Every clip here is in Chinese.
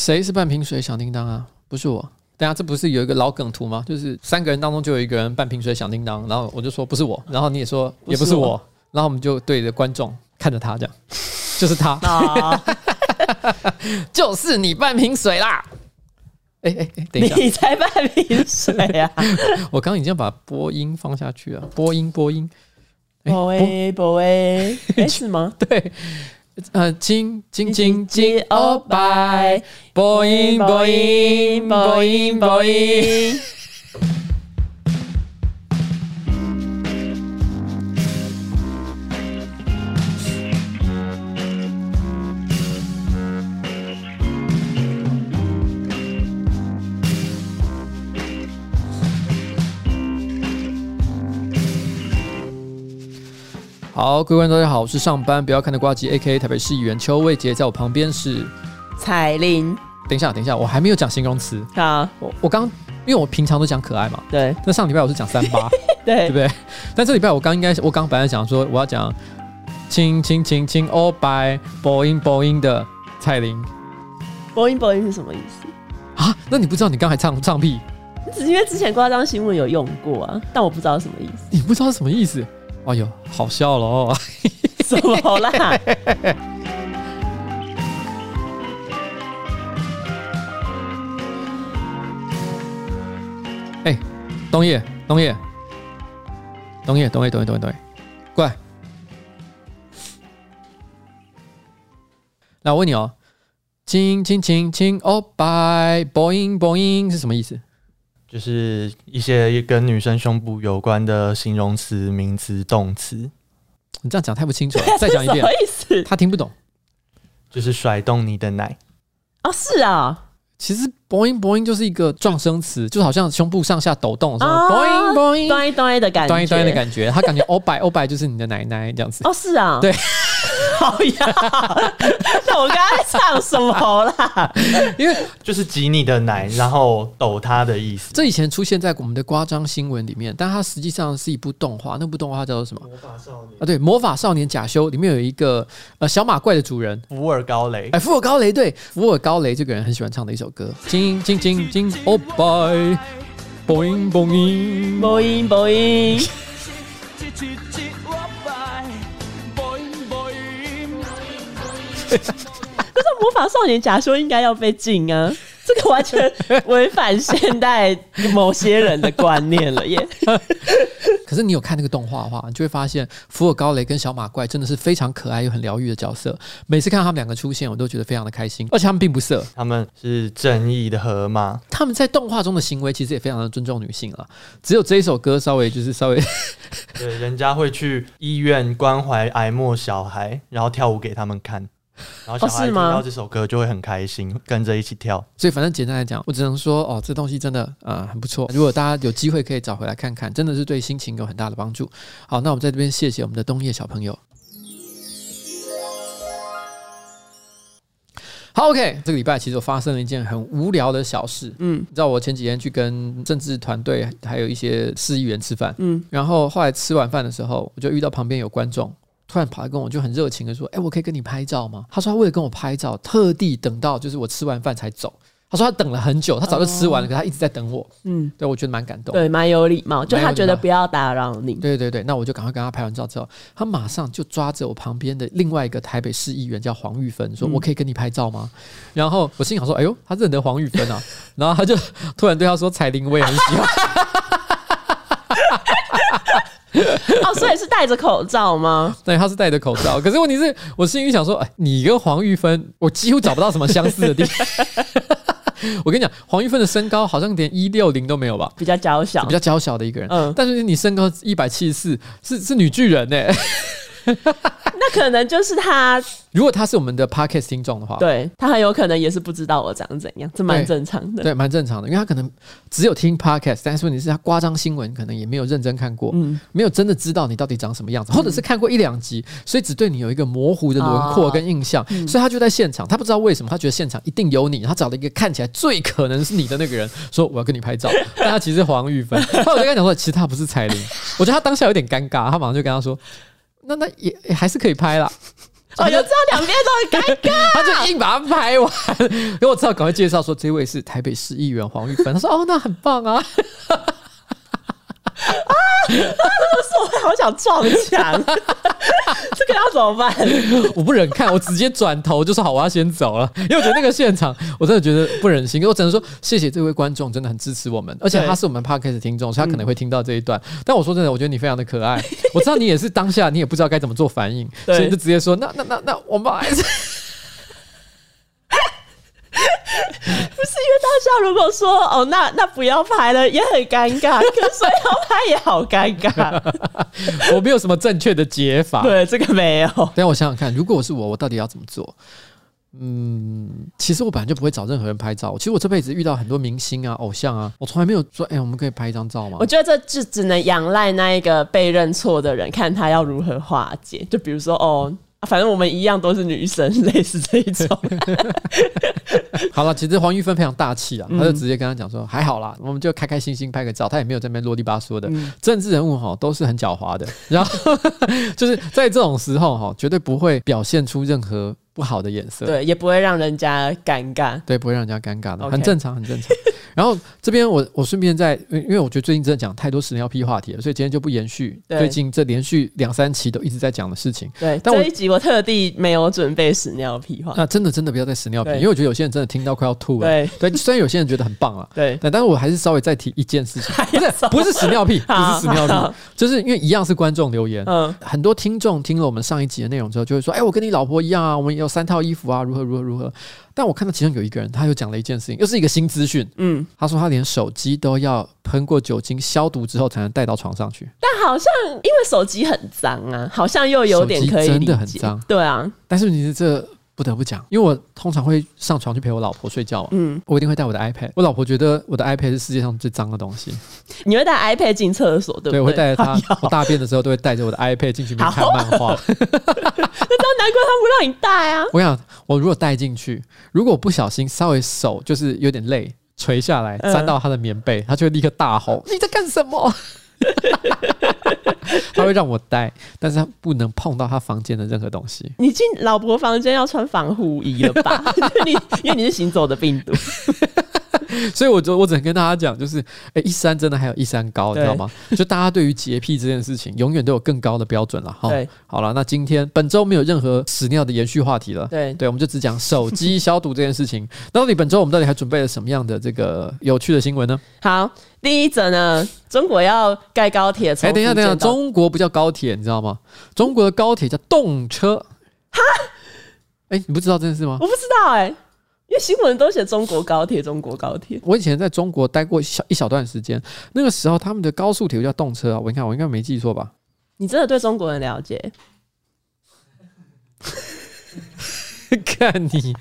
谁是半瓶水响叮当啊？不是我。等下，这不是有一个老梗图吗？就是三个人当中就有一个人半瓶水响叮当，然后我就说不是我，然后你也说也不是我，是然后我们就对着观众看着他这样，就是他，啊、就是你半瓶水啦！哎哎哎，等一下，你才半瓶水啊！我刚刚已经把播音放下去了，播音播音，播音播音，是吗？对。呃，亲亲亲亲哦拜，播音播音好，各位观众大家好，我是上班不要看的瓜吉，A.K.A. 台北市议员邱魏捷，在我旁边是彩玲。等一下，等一下，我还没有讲形容词。好，我我刚因为我平常都讲可爱嘛，对。那上礼拜我是讲三八，对，对不对？但这礼拜我刚应该，我刚本来讲说我要讲亲亲亲亲欧拜播音播音的彩玲。播音播音是什么意思啊？那你不知道你刚才唱唱屁？只是因为之前夸张新闻有用过啊，但我不知道什么意思。你不知道什么意思？哎呦，好笑了哦！怎么啦？哎，东叶，东叶，东叶，东叶，东叶，东叶，东叶，过来。来，我问你哦，亲亲亲亲哦拜，boing boing 是什么意思？就是一些跟女生胸部有关的形容词、名词、动词。你这样讲太不清楚了，再讲一遍。什么意思？他听不懂。就是甩动你的奶。哦，是啊。其实 boing boing 就是一个撞声词，就好像胸部上下抖动的时候，boing boing，端一端的感觉，端一端的感觉。他感觉欧 拜欧拜就是你的奶奶这样子。哦，是啊。对。好呀，那我刚才唱什么啦？因为就是挤你的奶，然后抖他的意思。这以前出现在我们的夸张新闻里面，但它实际上是一部动画。那部动画叫做什么？魔法少年啊，对，魔法少年假修里面有一个呃小马怪的主人福尔高雷。哎，福尔高雷，对，福尔高雷这个人很喜欢唱的一首歌。金金金金欧拜，boing boing boing boing。可是魔法少年假说应该要被禁啊！这个完全违反现代某些人的观念了耶。可是你有看那个动画的话，你就会发现福尔高雷跟小马怪真的是非常可爱又很疗愈的角色。每次看到他们两个出现，我都觉得非常的开心。而且他们并不色，他们是正义的河马。他们在动画中的行为其实也非常的尊重女性啊。只有这一首歌稍微就是稍微，对，人家会去医院关怀癌末小孩，然后跳舞给他们看。然后小孩听到这首歌就会很开心，哦、跟着一起跳。所以反正简单来讲，我只能说哦，这东西真的啊、呃、很不错。如果大家有机会可以找回来看看，真的是对心情有很大的帮助。好，那我们在这边谢谢我们的冬叶小朋友。好，OK，这个礼拜其实我发生了一件很无聊的小事。嗯，你知道我前几天去跟政治团队还有一些市议员吃饭，嗯，然后后来吃完饭的时候，我就遇到旁边有观众。突然跑来跟我就很热情的说：“哎、欸，我可以跟你拍照吗？”他说他为了跟我拍照，特地等到就是我吃完饭才走。他说他等了很久，他早就吃完了，可他一直在等我。嗯，对，我觉得蛮感动，对，蛮有礼貌，就他觉得不要打扰你。对对对，那我就赶快跟他拍完照之后，他马上就抓着我旁边的另外一个台北市议员叫黄玉芬，说：“我可以跟你拍照吗？”嗯、然后我心想说：“哎呦，他认得黄玉芬啊！”然后他就突然对他说：“彩玲，我也很喜欢。” 哦，所以是戴着口罩吗？对，他是戴着口罩。可是问题是我心里想说，哎，你跟黄玉芬，我几乎找不到什么相似的地方。我跟你讲，黄玉芬的身高好像连一六零都没有吧？比较娇小，比较娇小的一个人。嗯，但是你身高一百七十四，是是女巨人呢、欸。那可能就是他。如果他是我们的 podcast 听众的话，对，他很有可能也是不知道我长怎样，这蛮正常的。对，蛮正常的，因为他可能只有听 podcast，但是问题是他夸张新闻可能也没有认真看过，嗯，没有真的知道你到底长什么样子，或者是看过一两集，所以只对你有一个模糊的轮廓跟印象，哦，所以他就在现场，他不知道为什么，他觉得现场一定有你，他找了一个看起来最可能是你的那个人，说我要跟你拍照，但他其实是黄玉芬，后来我就跟他讲说，其实他不是彩玲，我觉得他当下有点尴尬，他马上就跟他说。那那也也还是可以拍啦，我就知道两边都很尴尬，他就硬把它拍完，因为我知道赶快介绍说这位是台北市议员黄玉芬。他说哦，那很棒啊。啊！他这么说，我好想撞墙，这个要怎么办？我不忍看，我直接转头就说好，我要先走了。因为我觉得那个现场，我真的觉得不忍心。我只能说谢谢这位观众，真的很支持我们，而且他是我们 Podcast 的听众，所以他可能会听到这一段。但我说真的，我觉得你非常的可爱。我知道你也是当下，你也不知道该怎么做反应，所以就直接说那那那那，我们还是。不是因为当下如果说哦，那那不要拍了也很尴尬，可是要拍也好尴尬。我没有什么正确的解法，对这个没有。等下我想想看，如果我是我，我到底要怎么做？嗯，其实我本来就不会找任何人拍照。其实我这辈子遇到很多明星啊、偶像啊，我从来没有说，哎、欸，我们可以拍一张照吗？我觉得这就只能仰赖那一个被认错的人，看他要如何化解。就比如说，哦。反正我们一样都是女生，类似这一种。好了，其实黄玉芬非常大气啊，他就直接跟他讲说：“还好啦，我们就开开心心拍个照。”他也没有在那边啰里吧嗦的。嗯、政治人物哈都是很狡猾的，然后就是在这种时候哈，绝对不会表现出任何不好的眼色，对，也不会让人家尴尬，对，不会让人家尴尬的很正常，很正常。然后这边我我顺便在，因为我觉得最近真的讲太多屎尿屁话题了，所以今天就不延续最近这连续两三期都一直在讲的事情。对，但这一集我特地没有准备屎尿屁话。那真的真的不要再屎尿屁，因为我觉得有些人真的听到快要吐了。对对，虽然有些人觉得很棒啊，对，但但是我还是稍微再提一件事情，不是不是屎尿屁，不是屎尿屁，就是因为一样是观众留言，嗯，很多听众听了我们上一集的内容之后，就会说，哎，我跟你老婆一样啊，我们有三套衣服啊，如何如何如何。但我看到其中有一个人，他又讲了一件事情，又是一个新资讯。嗯，他说他连手机都要喷过酒精消毒之后才能带到床上去。但好像因为手机很脏啊，好像又有点可以理解。真的很脏。对啊，但是你是这。不得不讲，因为我通常会上床去陪我老婆睡觉嘛，嗯，我一定会带我的 iPad。我老婆觉得我的 iPad 是世界上最脏的东西。你会带 iPad 进厕所，对不对？对，我会带着它。我大便的时候都会带着我的 iPad 进去看漫画。那当难怪他不让你带啊！我想，我如果带进去，如果不小心稍微手就是有点累，垂下来沾到他的棉被，他就会立刻大吼：“你在干什么？” 他会让我带，但是他不能碰到他房间的任何东西。你进老婆房间要穿防护衣了吧？你 因为你是行走的病毒。所以，我就我只能跟大家讲，就是，哎、欸，一山真的还有一山高，你知道吗？就大家对于洁癖这件事情，永远都有更高的标准了。哈，好了，那今天本周没有任何屎尿的延续话题了。对，对，我们就只讲手机消毒这件事情。那到底本周我们到底还准备了什么样的这个有趣的新闻呢？好，第一则呢，中国要盖高铁。哎、欸，等一下，等一下，中国不叫高铁，你知道吗？中国的高铁叫动车。哈，哎、欸，你不知道这件事吗？我不知道、欸，哎。因为新闻都写中国高铁，中国高铁。我以前在中国待过一小一小段时间，那个时候他们的高速铁路叫动车啊。我你看，我应该没记错吧？你真的对中国人了解？看你，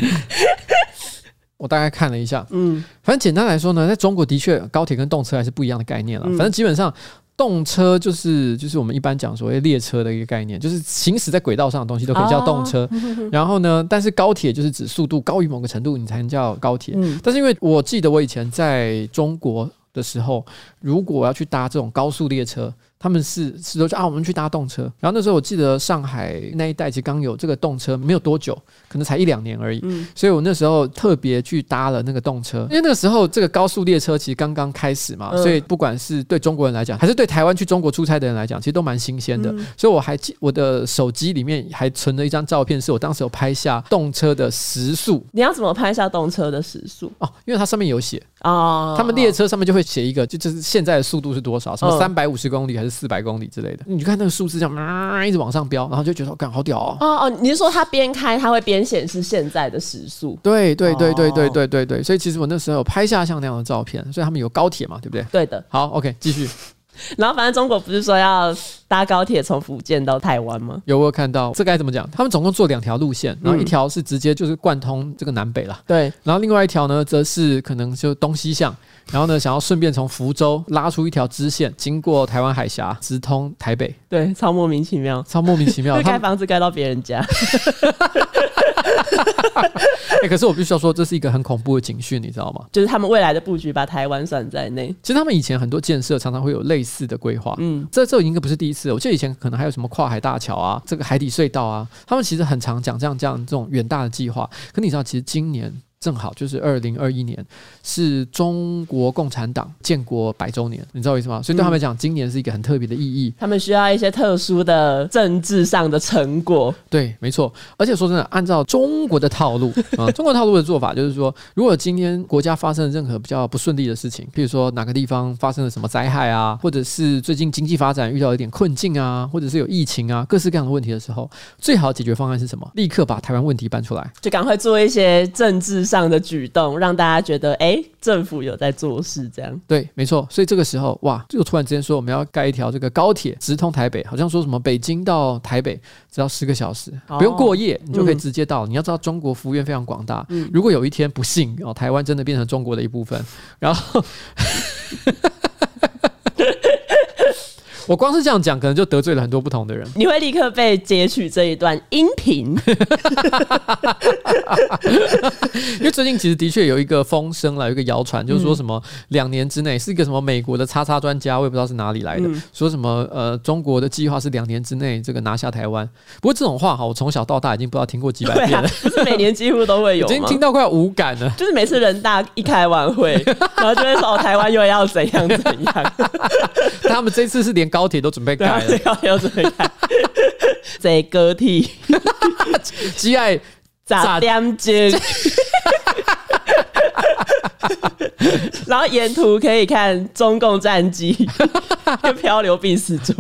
我大概看了一下，嗯，反正简单来说呢，在中国的确高铁跟动车还是不一样的概念了。反正基本上。动车就是就是我们一般讲所谓列车的一个概念，就是行驶在轨道上的东西都可以叫动车。然后呢，但是高铁就是指速度高于某个程度，你才能叫高铁。但是因为我记得我以前在中国的时候，如果我要去搭这种高速列车。他们是是说啊，我们去搭动车。然后那时候我记得上海那一带其实刚有这个动车，没有多久，可能才一两年而已。嗯，所以我那时候特别去搭了那个动车，因为那个时候这个高速列车其实刚刚开始嘛，所以不管是对中国人来讲，还是对台湾去中国出差的人来讲，其实都蛮新鲜的。所以我还记我的手机里面还存了一张照片，是我当时有拍下动车的时速。你要怎么拍下动车的时速？哦，因为它上面有写啊，他们列车上面就会写一个，就就是现在的速度是多少，什么三百五十公里还是。四百公里之类的，你就看那个数字这样，啊，一直往上飙，然后就觉得，干好屌哦！哦哦，你是说它边开，它会边显示现在的时速？对对对对对对对对，所以其实我那时候有拍下像那样的照片，所以他们有高铁嘛，对不对？对的。好，OK，继续。然后反正中国不是说要搭高铁从福建到台湾吗？有，我有看到，这该怎么讲？他们总共做两条路线，然后一条是直接就是贯通这个南北了，对。然后另外一条呢，则是可能就东西向。然后呢，想要顺便从福州拉出一条支线，经过台湾海峡，直通台北。对，超莫名其妙，超莫名其妙。盖房子盖到别人家。哎、欸，可是我必须要说，这是一个很恐怖的警讯，你知道吗？就是他们未来的布局把台湾算在内。其实他们以前很多建设常常会有类似的规划，嗯，这这应该不是第一次。我记得以前可能还有什么跨海大桥啊，这个海底隧道啊，他们其实很常讲这样这样这种远大的计划。可你知道，其实今年。正好就是二零二一年，是中国共产党建国百周年，你知道为什么吗？所以对他们来讲，今年是一个很特别的意义。他们需要一些特殊的政治上的成果。对，没错。而且说真的，按照中国的套路 啊，中国套路的做法就是说，如果今天国家发生了任何比较不顺利的事情，譬如说哪个地方发生了什么灾害啊，或者是最近经济发展遇到一点困境啊，或者是有疫情啊，各式各样的问题的时候，最好的解决方案是什么？立刻把台湾问题搬出来，就赶快做一些政治上的举动，让大家觉得，哎、欸，政府有在做事，这样。对，没错。所以这个时候，哇，就突然之间说我们要盖一条这个高铁直通台北，好像说什么北京到台北只要十个小时，哦、不用过夜，你就可以直接到。嗯、你要知道，中国幅员非常广大。嗯、如果有一天不幸哦，台湾真的变成中国的一部分，然后。我光是这样讲，可能就得罪了很多不同的人。你会立刻被截取这一段音频，因为最近其实的确有一个风声了，有一个谣传，就是说什么两年之内是一个什么美国的叉叉专家，我也不知道是哪里来的，嗯、说什么呃中国的计划是两年之内这个拿下台湾。不过这种话哈，我从小到大已经不知道听过几百遍了，啊、不是每年几乎都会有，已经听到快要无感了。就是每次人大一开完会，然后就会说哦，台湾又要怎样怎样。他们这次是连高。高铁都准备盖了，高铁都准备盖，这高铁只爱十点钟，然后沿途可以看中共战机跟漂流病死猪。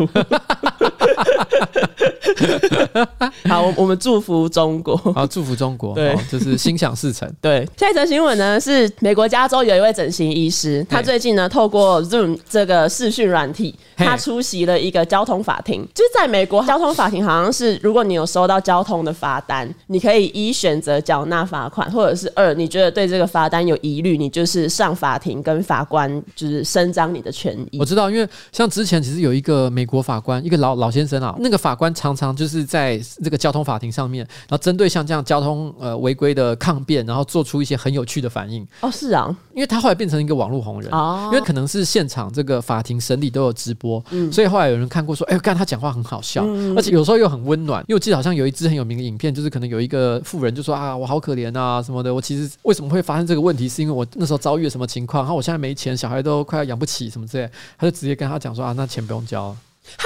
好，我我们祝福中国，好祝福中国，对，就是心想事成。对，下一则新闻呢是美国加州有一位整形医师，他最近呢透过 Zoom 这个视讯软体，他出席了一个交通法庭。就是在美国交通法庭，好像是如果你有收到交通的罚单，你可以一选择缴纳罚款，或者是二你觉得对这个罚单有疑虑，你就是上法庭跟法官就是伸张你的权益。我知道，因为像之前其实有一个美国法官，一个老老先生啊，那个法官常常就是在这个交通法庭上面，然后针对像这样交通呃违规的抗辩，然后做出一些很有趣的反应。哦，是啊，因为他后来变成一个网络红人，哦，因为可能是现场这个法庭审理都有直播，嗯，所以后来有人看过说，哎，看他讲话很好笑，嗯，而且有时候又很温暖。因为我记得好像有一支很有名的影片，就是可能有一个富人就说啊，我好可怜啊什么的，我其实为什么会发生这个问题，是因为我那时候遭遇了什么情况，然后我现在没钱，小孩都快要养不起什么之类，他就直接跟他讲说啊，那钱不用交。哈。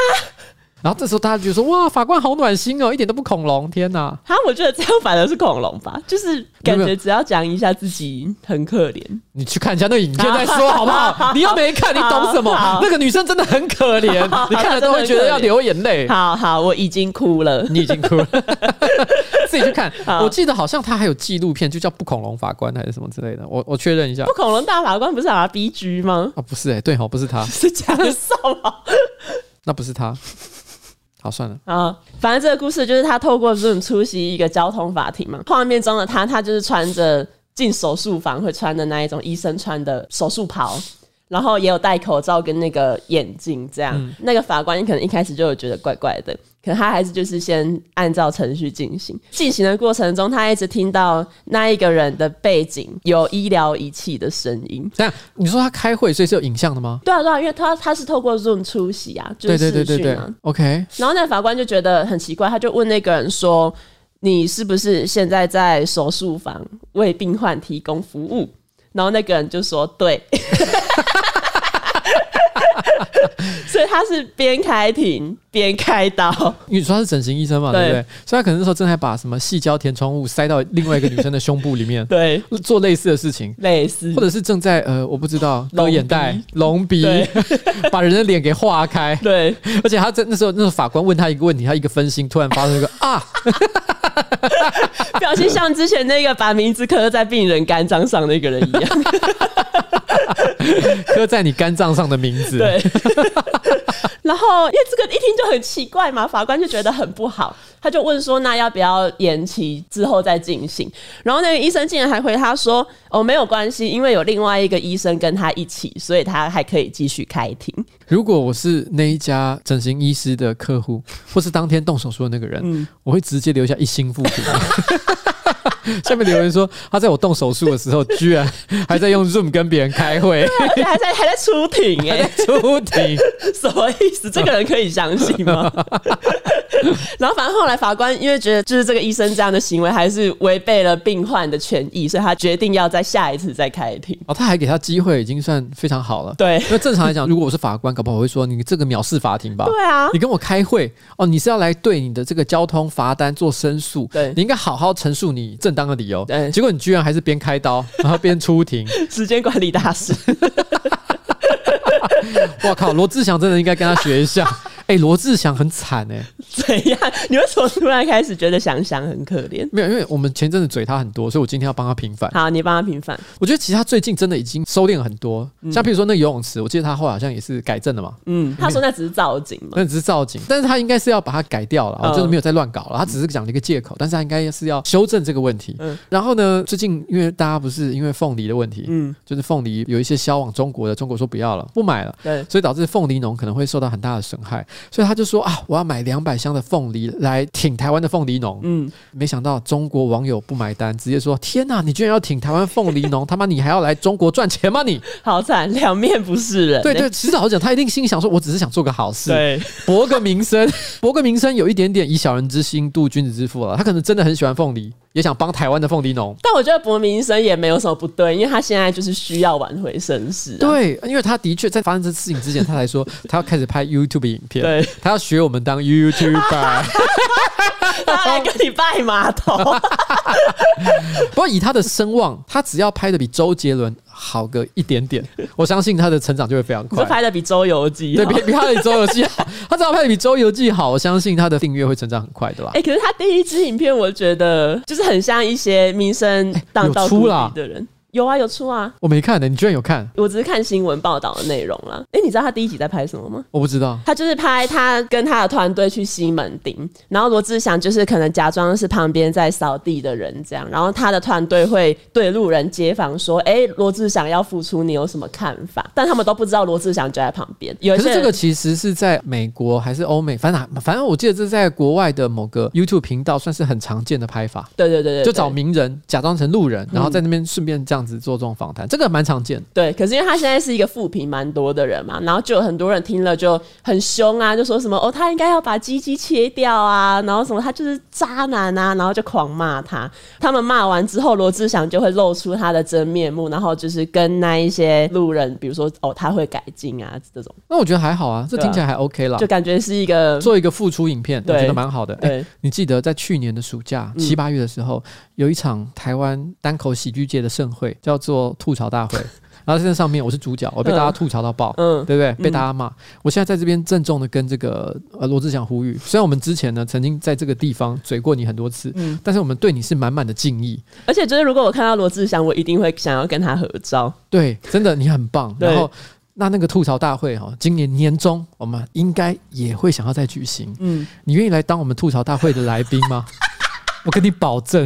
然后这时候大家就说：“哇，法官好暖心哦，一点都不恐龙！天哪！”哈，我觉得这样反而是恐龙吧，就是感觉只要讲一下自己很可怜，你去看一下那个影片再说好不好？你又没看，你懂什么？那个女生真的很可怜，你看了都会觉得要流眼泪。好好，我已经哭了，你已经哭了，自己去看。我记得好像他还有纪录片，就叫《不恐龙法官》还是什么之类的。我我确认一下，不恐龙大法官不是 RBG 吗？啊，不是哎，对哦，不是他，是贾少吗？那不是他。好，算了啊，反正这个故事就是他透过 Zoom 出席一个交通法庭嘛。画面中的他，他就是穿着进手术房会穿的那一种医生穿的手术袍，然后也有戴口罩跟那个眼镜，这样。嗯、那个法官可能一开始就有觉得怪怪的。可他还是就是先按照程序进行，进行的过程中，他一直听到那一个人的背景有医疗仪器的声音。这样，你说他开会，所以是有影像的吗？对啊，对啊，因为他他是透过 Zoom 出席啊，就是。对对对对对，OK。然后那个法官就觉得很奇怪，他就问那个人说：“你是不是现在在手术房为病患提供服务？”然后那个人就说：“对。” 所以他是边开庭边开刀，因为说他是整形医生嘛，对，不对？所以他可能那时候正在把什么细胶填充物塞到另外一个女生的胸部里面，对，做类似的事情，类似，或者是正在呃，我不知道割眼袋、隆鼻，把人的脸给划开，对。而且他在那时候，那个法官问他一个问题，他一个分心，突然发生一个啊，表情像之前那个把名字刻在病人肝脏上那个人一样。刻在你肝脏上的名字。对。然后，因为这个一听就很奇怪嘛，法官就觉得很不好，他就问说：“那要不要延期之后再进行？”然后那个医生竟然还回他说：“哦，没有关系，因为有另外一个医生跟他一起，所以他还可以继续开庭。”如果我是那一家整形医师的客户，或是当天动手术的那个人，嗯、我会直接留下一星负评。下面留言说，他在我动手术的时候，居然还在用 Zoom 跟别人开会，还在还在出庭哎，出庭 什么意思？这个人可以相信吗？然后反正后来法官因为觉得就是这个医生这样的行为还是违背了病患的权益，所以他决定要在下一次再开庭。哦，他还给他机会，已经算非常好了。对，因为正常来讲，如果我是法官，搞不好我会说你这个藐视法庭吧？对啊，你跟我开会哦，你是要来对你的这个交通罚单做申诉？对，你应该好好陈述你正当的理由。对，结果你居然还是边开刀 然后边出庭，时间管理大师。我靠，罗志祥真的应该跟他学一下。哎、欸，罗志祥很惨哎、欸，怎样？你为什么突然开始觉得想想很可怜？没有，因为我们前阵子嘴他很多，所以我今天要帮他平反。好，你帮他平反。我觉得其实他最近真的已经收敛了很多，嗯、像比如说那游泳池，我记得他后来好像也是改正了嘛。嗯，他说那只是造景嘛，那只是造景，但是他应该是要把它改掉了，嗯、就是没有再乱搞了。他只是讲了一个借口，但是他应该是要修正这个问题。嗯，然后呢，最近因为大家不是因为凤梨的问题，嗯，就是凤梨有一些销往中国的，中国说不要了，不买了，对，所以导致凤梨农可能会受到很大的损害，所以他就说啊。我要买两百箱的凤梨来挺台湾的凤梨农。嗯，没想到中国网友不买单，直接说：“天哪，你居然要挺台湾凤梨农？他妈，你还要来中国赚钱吗？你好惨，两面不是人。”对对，其实好讲，他一定心里想说：“我只是想做个好事，对，博个名声，博个名声，有一点点以小人之心度君子之腹了。他可能真的很喜欢凤梨，也想帮台湾的凤梨农。但我觉得博名声也没有什么不对，因为他现在就是需要挽回声势。对，因为他的确在发生这事情之前，他才说他要开始拍 YouTube 影片，对，他要学我们当 YouTuber，他来跟你拜码头。不过以他的声望，他只要拍的比周杰伦好个一点点，我相信他的成长就会非常快。就拍的比周游记，对，比比他的周游记好。他只要拍的比周游记好，我相信他的订阅会成长很快，对吧？哎、欸，可是他第一支影片，我觉得就是很像一些名声当道出来的人。有啊，有出啊，我没看的，你居然有看？我只是看新闻报道的内容啦。哎、欸，你知道他第一集在拍什么吗？我不知道。他就是拍他跟他的团队去西门町，然后罗志祥就是可能假装是旁边在扫地的人这样，然后他的团队会对路人街坊说：“哎、欸，罗志祥要复出，你有什么看法？”但他们都不知道罗志祥就在旁边。有可是这个其实是在美国还是欧美？反正反正我记得这是在国外的某个 YouTube 频道算是很常见的拍法。对对对对，对，就找名人假装成路人，然后在那边顺便这样子做这种访谈。这个蛮常见，对。可是因为他现在是一个负评蛮多的人嘛，然后就有很多人听了就很凶啊，就说什么哦，他应该要把鸡鸡切掉啊，然后什么他就是渣男啊，然后就狂骂他。他们骂完之后，罗志祥就会露出他的真面目，然后就是跟那一些路人，比如说哦，他会改进啊这种。那我觉得还好啊，这听起来还 OK 啦，就感觉是一个做一个付出影片，我觉得蛮好的。对、欸，你记得在去年的暑假七八月的时候，嗯、有一场台湾单口喜剧界的盛会，叫做吐槽大会。然后在上面我是主角，我被大家吐槽到爆，嗯，对不对？被大家骂。嗯、我现在在这边郑重的跟这个呃罗志祥呼吁，虽然我们之前呢曾经在这个地方嘴过你很多次，嗯，但是我们对你是满满的敬意。而且就是如果我看到罗志祥，我一定会想要跟他合照。对，真的你很棒。然后那那个吐槽大会哈，今年年中我们应该也会想要再举行。嗯，你愿意来当我们吐槽大会的来宾吗？我跟你保证，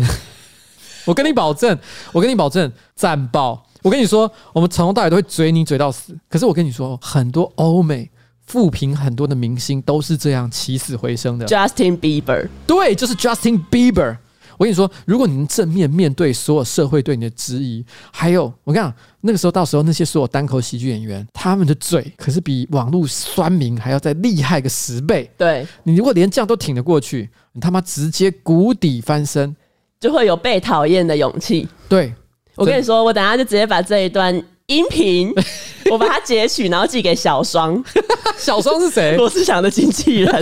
我跟你保证，我跟你保证，赞爆！我跟你说，我们从头到尾都会嘴你嘴到死。可是我跟你说，很多欧美富评很多的明星都是这样起死回生的。Justin Bieber，对，就是 Justin Bieber。我跟你说，如果你能正面面对所有社会对你的质疑，还有我跟你讲，那个时候到时候那些所有单口喜剧演员，他们的嘴可是比网络酸民还要再厉害个十倍。对，你如果连这样都挺得过去，你他妈直接谷底翻身，就会有被讨厌的勇气。对。我跟你说，我等下就直接把这一段音频，我把它截取，然后寄给小双。小双是谁？罗志祥的经纪人。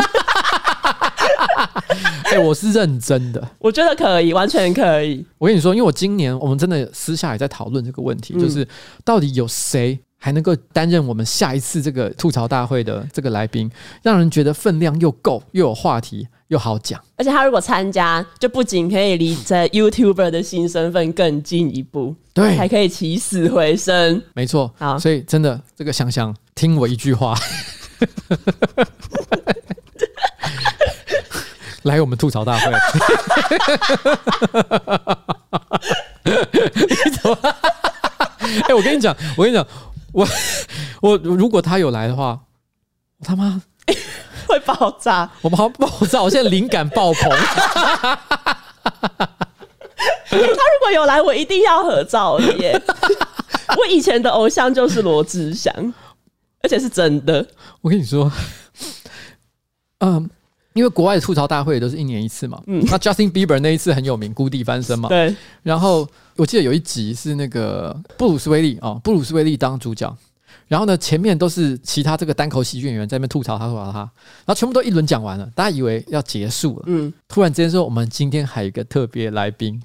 哎、欸，我是认真的，我觉得可以，完全可以。我跟你说，因为我今年我们真的私下也在讨论这个问题，就是到底有谁还能够担任我们下一次这个吐槽大会的这个来宾，让人觉得分量又够，又有话题。又好讲，而且他如果参加，就不仅可以离这 YouTuber 的新身份更进一步，对，还可以起死回生。没错，好，所以真的这个想想，听我一句话，来我们吐槽大会。你怎么？哎，我跟你讲，我跟你讲，我 我如果他有来的话，我他妈。会爆炸！我们好爆炸！我现在灵感爆棚。他如果有来，我一定要合照的耶！我以前的偶像就是罗志祥，而且是真的。我跟你说，嗯，因为国外的吐槽大会都是一年一次嘛。嗯，那 Justin Bieber 那一次很有名，谷底翻身嘛。对。然后我记得有一集是那个布鲁斯威利哦，布鲁斯威利当主角。然后呢，前面都是其他这个单口喜剧演员在那边吐槽他，吐槽他，然后全部都一轮讲完了，大家以为要结束了。嗯。突然之间说，我们今天还有一个特别来宾。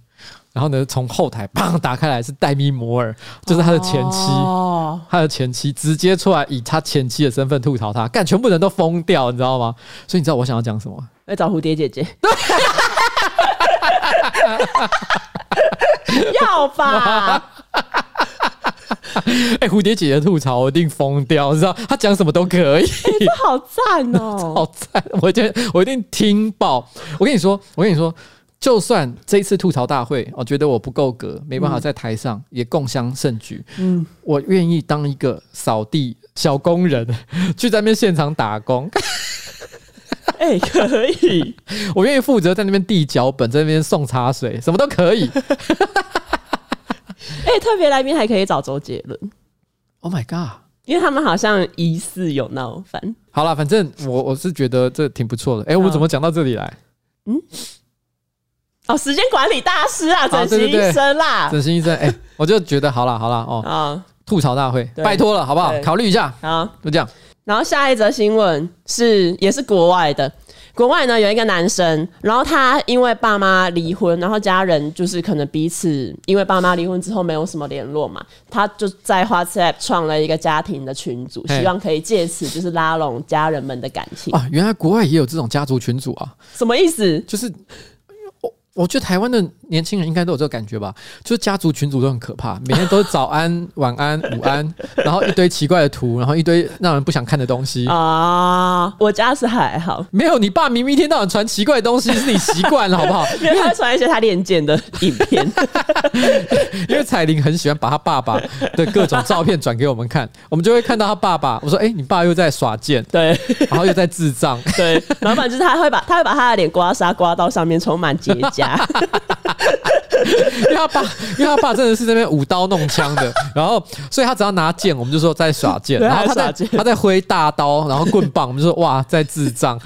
然后呢，从后台砰打开来是黛咪摩尔，就是他的前妻，哦、他的前妻直接出来以他前妻的身份吐槽他，干全部人都疯掉，你知道吗？所以你知道我想要讲什么？来找蝴蝶姐姐，要吧？哎、欸，蝴蝶姐姐吐槽我一定疯掉，你知道她讲什么都可以，欸、好赞哦，好赞！我觉得我一定听爆。我跟你说，我跟你说。就算这一次吐槽大会，我觉得我不够格，没办法在台上也共襄盛举。嗯，我愿意当一个扫地小工人，去在那边现场打工。哎、欸，可以，我愿意负责在那边递脚本，在那边送茶水，什么都可以。哎、欸，特别来宾还可以找周杰伦。Oh my god！因为他们好像疑似有闹翻。好了，反正我我是觉得这挺不错的。哎、欸，我们怎么讲到这里来？嗯。哦，时间管理大师啊，整形医生啦，整形医生，哎、欸，我就觉得好了，好了哦，啊，吐槽大会，拜托了，好不好？考虑一下，好，就这样。然后下一则新闻是，也是国外的，国外呢有一个男生，然后他因为爸妈离婚，然后家人就是可能彼此因为爸妈离婚之后没有什么联络嘛，他就在 WhatsApp 创了一个家庭的群组，希望可以借此就是拉拢家人们的感情啊。原来国外也有这种家族群组啊？什么意思？就是。我觉得台湾的年轻人应该都有这个感觉吧，就是家族群组都很可怕，每天都是早安、晚安、午安，然后一堆奇怪的图，然后一堆让人不想看的东西啊。我家是还好，没有你爸明明一天到晚传奇怪的东西，是你习惯了好不好？因为他传一些他练剑的影片，因为彩玲很喜欢把他爸爸的各种照片转给我们看，我们就会看到他爸爸。我说：“哎、欸，你爸又在耍剑，对，然后又在智障，对。”然后反正就是他会把他会把他的脸刮痧刮到上面充满结痂。因为他爸，因为他爸真的是那边舞刀弄枪的，然后所以他只要拿剑，我们就说在耍剑；然后他在他在挥大刀，然后棍棒，我们就说哇在智障。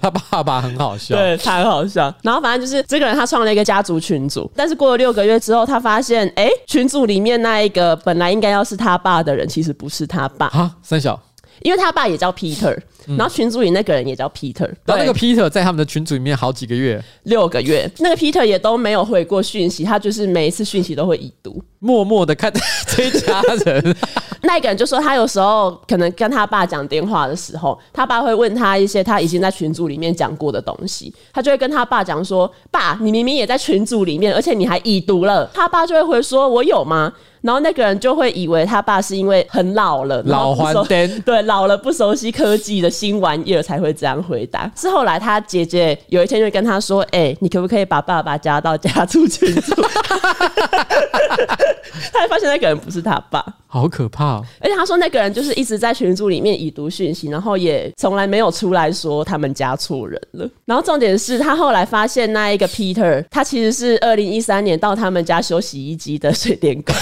他爸爸很好笑，对，他很好笑。然后反正就是这个人，他创了一个家族群组，但是过了六个月之后，他发现，哎，群组里面那一个本来应该要是他爸的人，其实不是他爸。啊，三小。因为他爸也叫 Peter，然后群组里那个人也叫 Peter，嗯，然后那个 Peter 在他们的群组里面好几个月，六个月，那个 Peter 也都没有回过讯息，他就是每一次讯息都会已读，默默的看 这一家人。那个人就说他有时候可能跟他爸讲电话的时候，他爸会问他一些他已经在群组里面讲过的东西，他就会跟他爸讲说：“爸，你明明也在群组里面，而且你还已读了。”他爸就会回说：“我有吗？”然后那个人就会以为他爸是因为很老了，老还 灯，对，老了不熟悉科技的新玩意儿才会这样回答。是后来他姐姐有一天就跟他说：“哎、欸，你可不可以把爸爸加到家族群组？” 他还发现那个人不是他爸，好可怕哦！而且他说那个人就是一直在群组里面已读讯息，然后也从来没有出来说他们加错人了。然后重点是他后来发现那一个 Peter，他其实是二零一三年到他们家修洗衣机的水电工。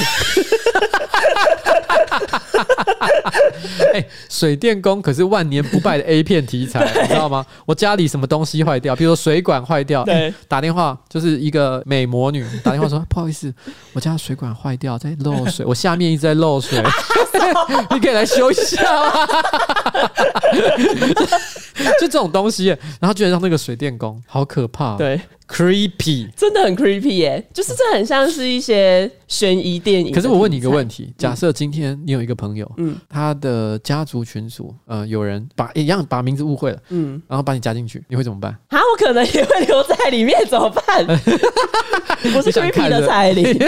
哎、欸，水电工可是万年不败的 A 片题材，你知道吗？我家里什么东西坏掉，比如说水管坏掉，对、欸，打电话就是一个美魔女打电话说：“ 不好意思，我家水管坏掉，在漏水，我下面一直在漏水，你可以来修一下吗？” 就这种东西，然后居然让那个水电工，好可怕，对。Creepy，真的很 creepy 耶、欸，就是这很像是一些悬疑电影。可是我问你一个问题：假设今天你有一个朋友，嗯，他的家族群组，呃，有人把一样把名字误会了，嗯，然后把你加进去，你会怎么办？啊，我可能也会留在里面，怎么办？我是 creepy 的彩铃。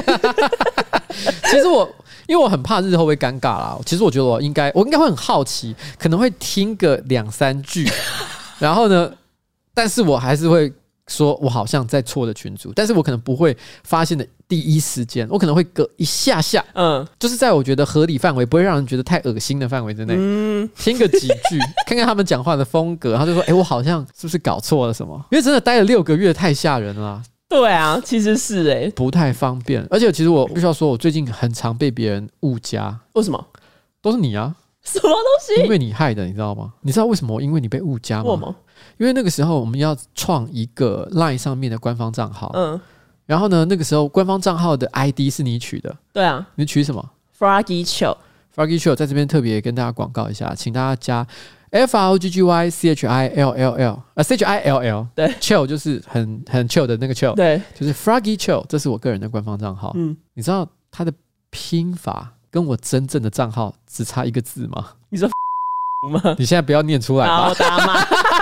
其实我因为我很怕日后会尴尬啦。其实我觉得我应该，我应该会很好奇，可能会听个两三句，然后呢，但是我还是会。说我好像在错的群组，但是我可能不会发现的第一时间，我可能会隔一下下，嗯，就是在我觉得合理范围，不会让人觉得太恶心的范围之内，嗯，听个几句，看看他们讲话的风格，然后就说，哎、欸，我好像是不是搞错了什么？因为真的待了六个月，太吓人了。对啊，其实是哎、欸，不太方便，而且其实我必须要说，我最近很常被别人误加，为什么？都是你啊？什么东西？因为你害的，你知道吗？你知道为什么？因为你被误加吗？因为那个时候我们要创一个 LINE 上面的官方账号，嗯，然后呢，那个时候官方账号的 ID 是你取的，对啊，你取什么？Froggy Chill，Froggy Chill，在这边特别跟大家广告一下，请大家加 F R O G G Y C H I L L L，啊，C H I L L，对，Chill 就是很很 chill 的那个 chill，对，就是 Froggy Chill，这是我个人的官方账号，嗯，你知道它的拼法跟我真正的账号只差一个字吗？你说。你现在不要念出来吧，我打吗？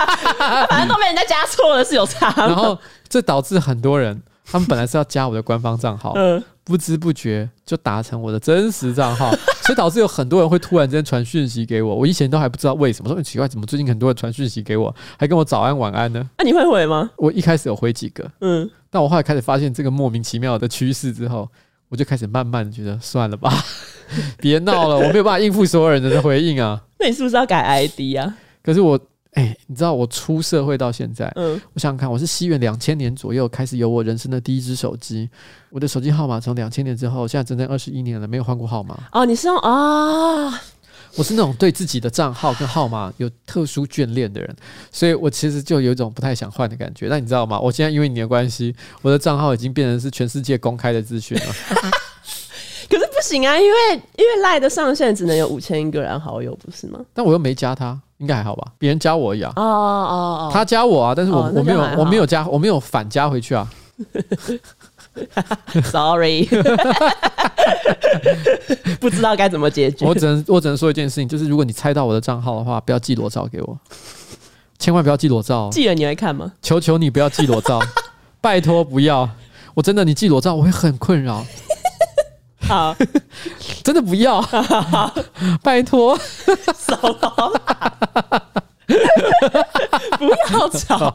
反正都被人家加错了，是有差。然后这导致很多人，他们本来是要加我的官方账号，嗯，不知不觉就达成我的真实账号，所以导致有很多人会突然间传讯息给我。我以前都还不知道为什么，说很奇怪，怎么最近很多人传讯息给我，还跟我早安晚安呢？那你会回吗？我一开始有回几个，嗯，但我后来开始发现这个莫名其妙的趋势之后，我就开始慢慢的觉得算了吧，别闹了，我没有办法应付所有人的回应啊。那你是不是要改 ID 啊？可是我，哎、欸，你知道我出社会到现在，嗯，我想想看，我是西元两千年左右开始有我人生的第一只手机，我的手机号码从两千年之后，现在整整二十一年了，没有换过号码。哦，你是用啊？我是那种对自己的账号跟号码有特殊眷恋的人，所以我其实就有一种不太想换的感觉。但你知道吗？我现在因为你的关系，我的账号已经变成是全世界公开的资讯了。行啊，因为因为赖的上限只能有五千个人好友，不是吗？但我又没加他，应该还好吧？别人加我而已啊。哦哦哦，他加我啊，但是我、哦、我没有我没有加，我没有反加回去啊。Sorry，不知道该怎么解决。我只能我只能说一件事情，就是如果你猜到我的账号的话，不要寄裸照给我，千万不要寄裸照。寄了你会看吗？求求你不要寄裸照，拜托不要。我真的你寄裸照我会很困扰。好，真的不要，拜托，不要吵。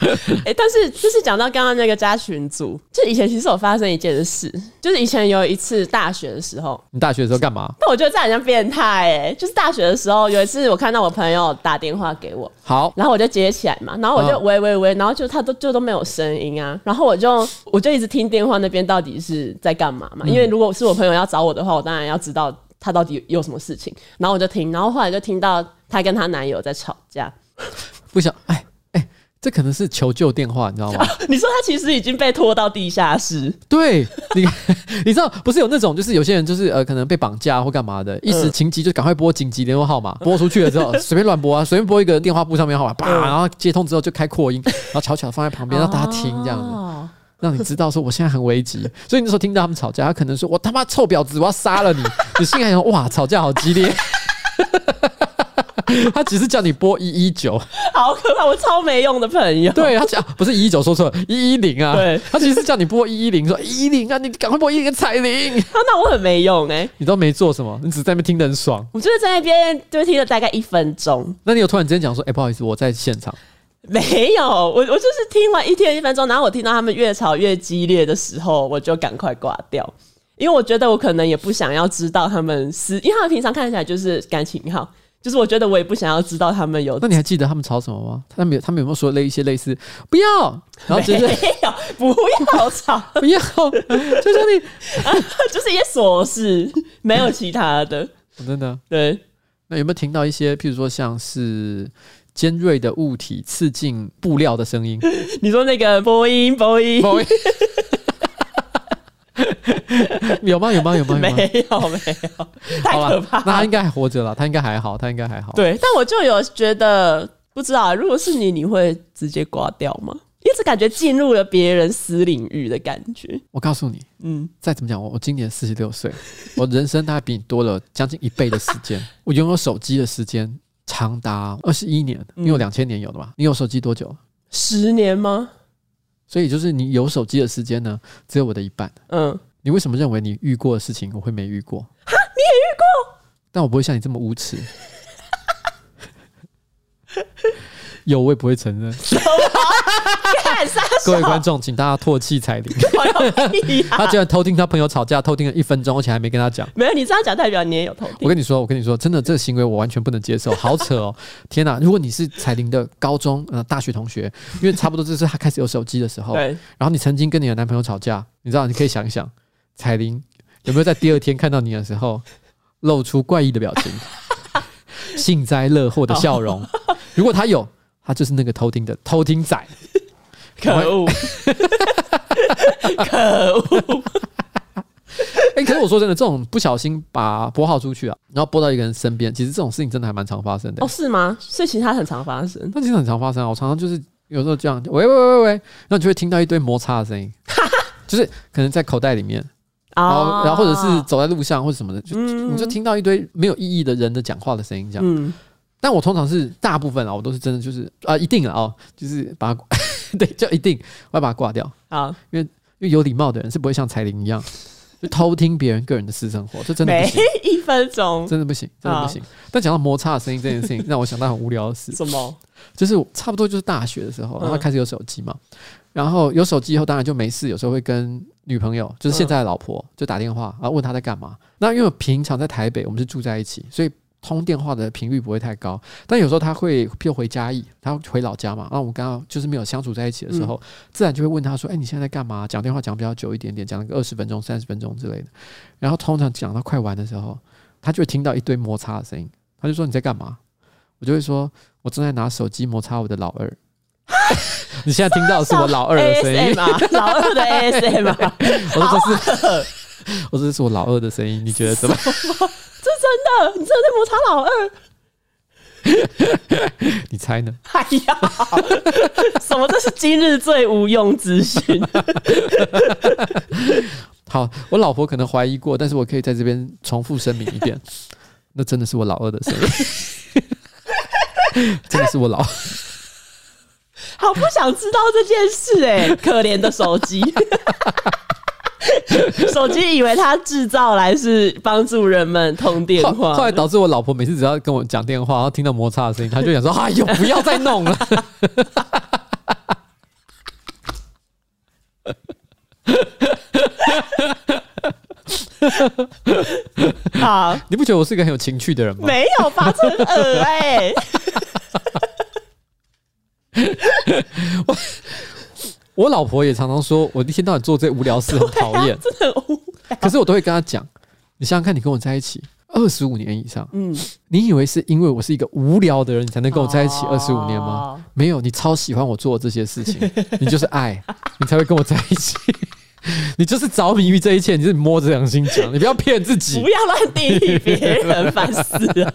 哎、欸，但是就是讲到刚刚那个加群组，就以前其实有发生一件事，就是以前有一次大学的时候，你大学的时候干嘛？但我觉得这好像变态哎，就是大学的时候有一次我看到我朋友打电话给我，好，然后我就接起来嘛，然后我就喂喂喂，然后就他都就都没有声音啊，然后我就我就一直听电话那边到底是在干嘛嘛，因为如果是我朋友要找我的话，我当然要知道他到底有什么事情，然后我就听，然后后来就听到她跟她男友在吵架，不想哎。这可能是求救电话，你知道吗？你说他其实已经被拖到地下室。对，你 你知道不是有那种，就是有些人就是呃，可能被绑架或干嘛的，一时情急就赶快拨紧急联络号码，拨出去了之后随便乱拨啊，随便拨一个电话簿上面号码，叭，然后接通之后就开扩音，然后悄悄放在旁边让大家听这样子，让你知道说我现在很危急。所以那时候听到他们吵架，他可能说我他妈臭婊子，我要杀了你。你心里还想哇，吵架好激烈。他只是叫你拨一一九，好可怕！我超没用的朋友。对他讲不是一一九，说错了，一一零啊。对，他其实是叫你拨一一零，说一一零啊，你赶快拨一零彩铃。他 那我很没用哎、欸，你都没做什么，你只是在那边听得很爽。我就是在那边就听了大概一分钟。那你有突然之间讲说，哎、欸，不好意思，我在现场。没有，我我就是听完一天一分钟，然后我听到他们越吵越激烈的时候，我就赶快挂掉，因为我觉得我可能也不想要知道他们是，因为他们平常看起来就是感情好。就是我觉得我也不想要知道他们有。那你还记得他们吵什么吗？他们有他们有没有说类一些类似不要，然后就是没有不要吵，不要，就像你、啊，就是一些琐事，没有其他的。真的对。那有没有听到一些，譬如说像是尖锐的物体刺进布料的声音？你说那个波音播音。播音 有吗？有吗？有吗？没有，没有，太可怕了。那他应该还活着了，他应该还好，他应该还好。对，但我就有觉得，不知道如果是你，你会直接挂掉吗？一直感觉进入了别人私领域的感觉。我告诉你，嗯，再怎么讲，我我今年四十六岁，我人生大概比你多了将近一倍的时间。我拥有手机的时间长达二十一年，你有两千年有的嘛？你有手机多久？十年吗？所以就是你有手机的时间呢，只有我的一半。嗯，你为什么认为你遇过的事情我会没遇过？哈，你也遇过？但我不会像你这么无耻。有，我也不会承认。各位观众，请大家唾弃彩铃。他居然偷听他朋友吵架，偷听了一分钟，而且还没跟他讲。没有，你这样讲代表你也有偷听。我跟你说，我跟你说，真的，这个行为我完全不能接受，好扯哦！天哪，如果你是彩铃的高中呃大学同学，因为差不多就是他开始有手机的时候，对。然后你曾经跟你的男朋友吵架，你知道，你可以想一想，彩铃有没有在第二天看到你的时候露出怪异的表情，幸灾乐祸的笑容？如果他有。他就是那个偷听的偷听仔，可恶，可恶！哎，可是我说真的，这种不小心把拨号出去啊，然后拨到一个人身边，其实这种事情真的还蛮常发生的。哦，是吗？所以其实它很常发生。那其实很常发生啊，我常常就是有时候这样，喂喂喂喂喂，那你就会听到一堆摩擦的声音，就是可能在口袋里面，然后然后或者是走在路上或者什么的，就你就听到一堆没有意义的人的讲话的声音，这样。但我通常是大部分啊，我都是真的就是啊，一定啊，哦，就是把它 对，就一定我要把它挂掉啊，因为因为有礼貌的人是不会像彩铃一样，就偷听别人个人的私生活，这真的每 一分钟真的不行，真的不行。但讲到摩擦的声音这件事情，让我想到很无聊的事，什么？就是差不多就是大学的时候，然后开始有手机嘛，然后有手机以后，当然就没事，有时候会跟女朋友，就是现在的老婆，就打电话，然后问她在干嘛。那因为我平常在台北，我们是住在一起，所以。通电话的频率不会太高，但有时候他会，譬如回家义，他回老家嘛，那我们刚刚就是没有相处在一起的时候，嗯、自然就会问他说：“哎、欸，你现在在干嘛？”讲电话讲比较久一点点，讲了个二十分钟、三十分钟之类的。然后通常讲到快完的时候，他就会听到一堆摩擦的声音，他就说：“你在干嘛？”我就会说：“我正在拿手机摩擦我的老二。”你现在听到的是我老二的 声音吗？老二的 ASM 吗？我说这是，我说这是我老二的声音，你觉得怎么？是真的，你真的在摩擦老二？你猜呢？哎呀，什么？这是今日最无用资讯。好，我老婆可能怀疑过，但是我可以在这边重复声明一遍，那真的是我老二的声音，真的是我老。好不想知道这件事哎、欸，可怜的手机。手机以为它制造来是帮助人们通电话，后来导致我老婆每次只要跟我讲电话，然后听到摩擦的声音，她就想说：“ 哎呦，不要再弄了。”好，你不觉得我是一个很有情趣的人吗？没有吧，这很恶哎。我。我老婆也常常说，我一天到晚做这无聊事很讨厌，真的很无聊。可是我都会跟她讲，你想想看，你跟我在一起二十五年以上，嗯，你以为是因为我是一个无聊的人，你才能跟我在一起二十五年吗？没有，你超喜欢我做这些事情，你就是爱，你才会跟我在一起。你就是着迷于这一切，你是摸着良心讲，你不要骗自己，不要乱定义别人，烦死了。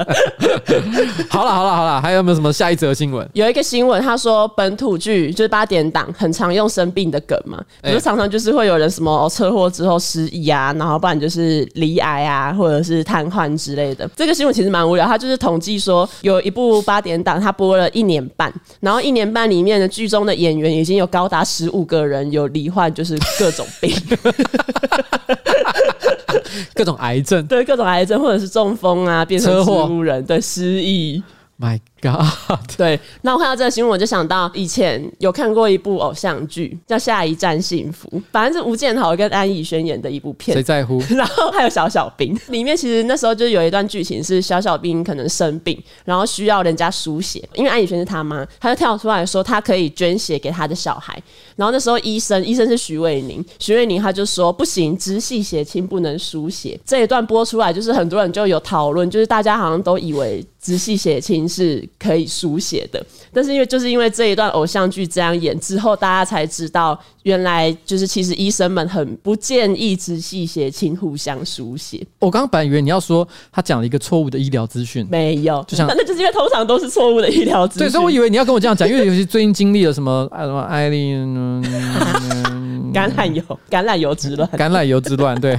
好了好了好了，还有没有什么下一则新闻？有一个新闻，他说本土剧就是八点档，很常用生病的梗嘛，比如常常就是会有人什么车祸之后失忆啊，然后不然就是罹癌啊，或者是瘫痪之类的。这个新闻其实蛮无聊，他就是统计说有一部八点档，他播了一年半，然后一年半里面的剧中的演员已经有高达十五个人有罹患，就是各种。各种癌症，对各种癌症，或者是中风啊，变成植物人，对失忆。My God！对，那我看到这个新闻，我就想到以前有看过一部偶像剧，叫《下一站幸福》，反正是吴建豪跟安以轩演的一部片。谁在乎？然后还有小小兵，里面其实那时候就有一段剧情是小小兵可能生病，然后需要人家输血，因为安以轩是他妈，他就跳出来说他可以捐血给他的小孩。然后那时候医生，医生是徐伟宁，徐伟宁他就说不行，直系血亲不能输血。这一段播出来，就是很多人就有讨论，就是大家好像都以为直系血亲是可以书写的，但是因为就是因为这一段偶像剧这样演之后，大家才知道原来就是其实医生们很不建议直系血亲互相书写。我刚刚本来以为你要说他讲了一个错误的医疗资讯，没有，就像那就是因为通常都是错误的医疗资讯。对，所以我以为你要跟我这样讲，因为尤其最近经历了什么 什么艾丽，橄榄油橄榄油之乱，橄榄油之乱，对。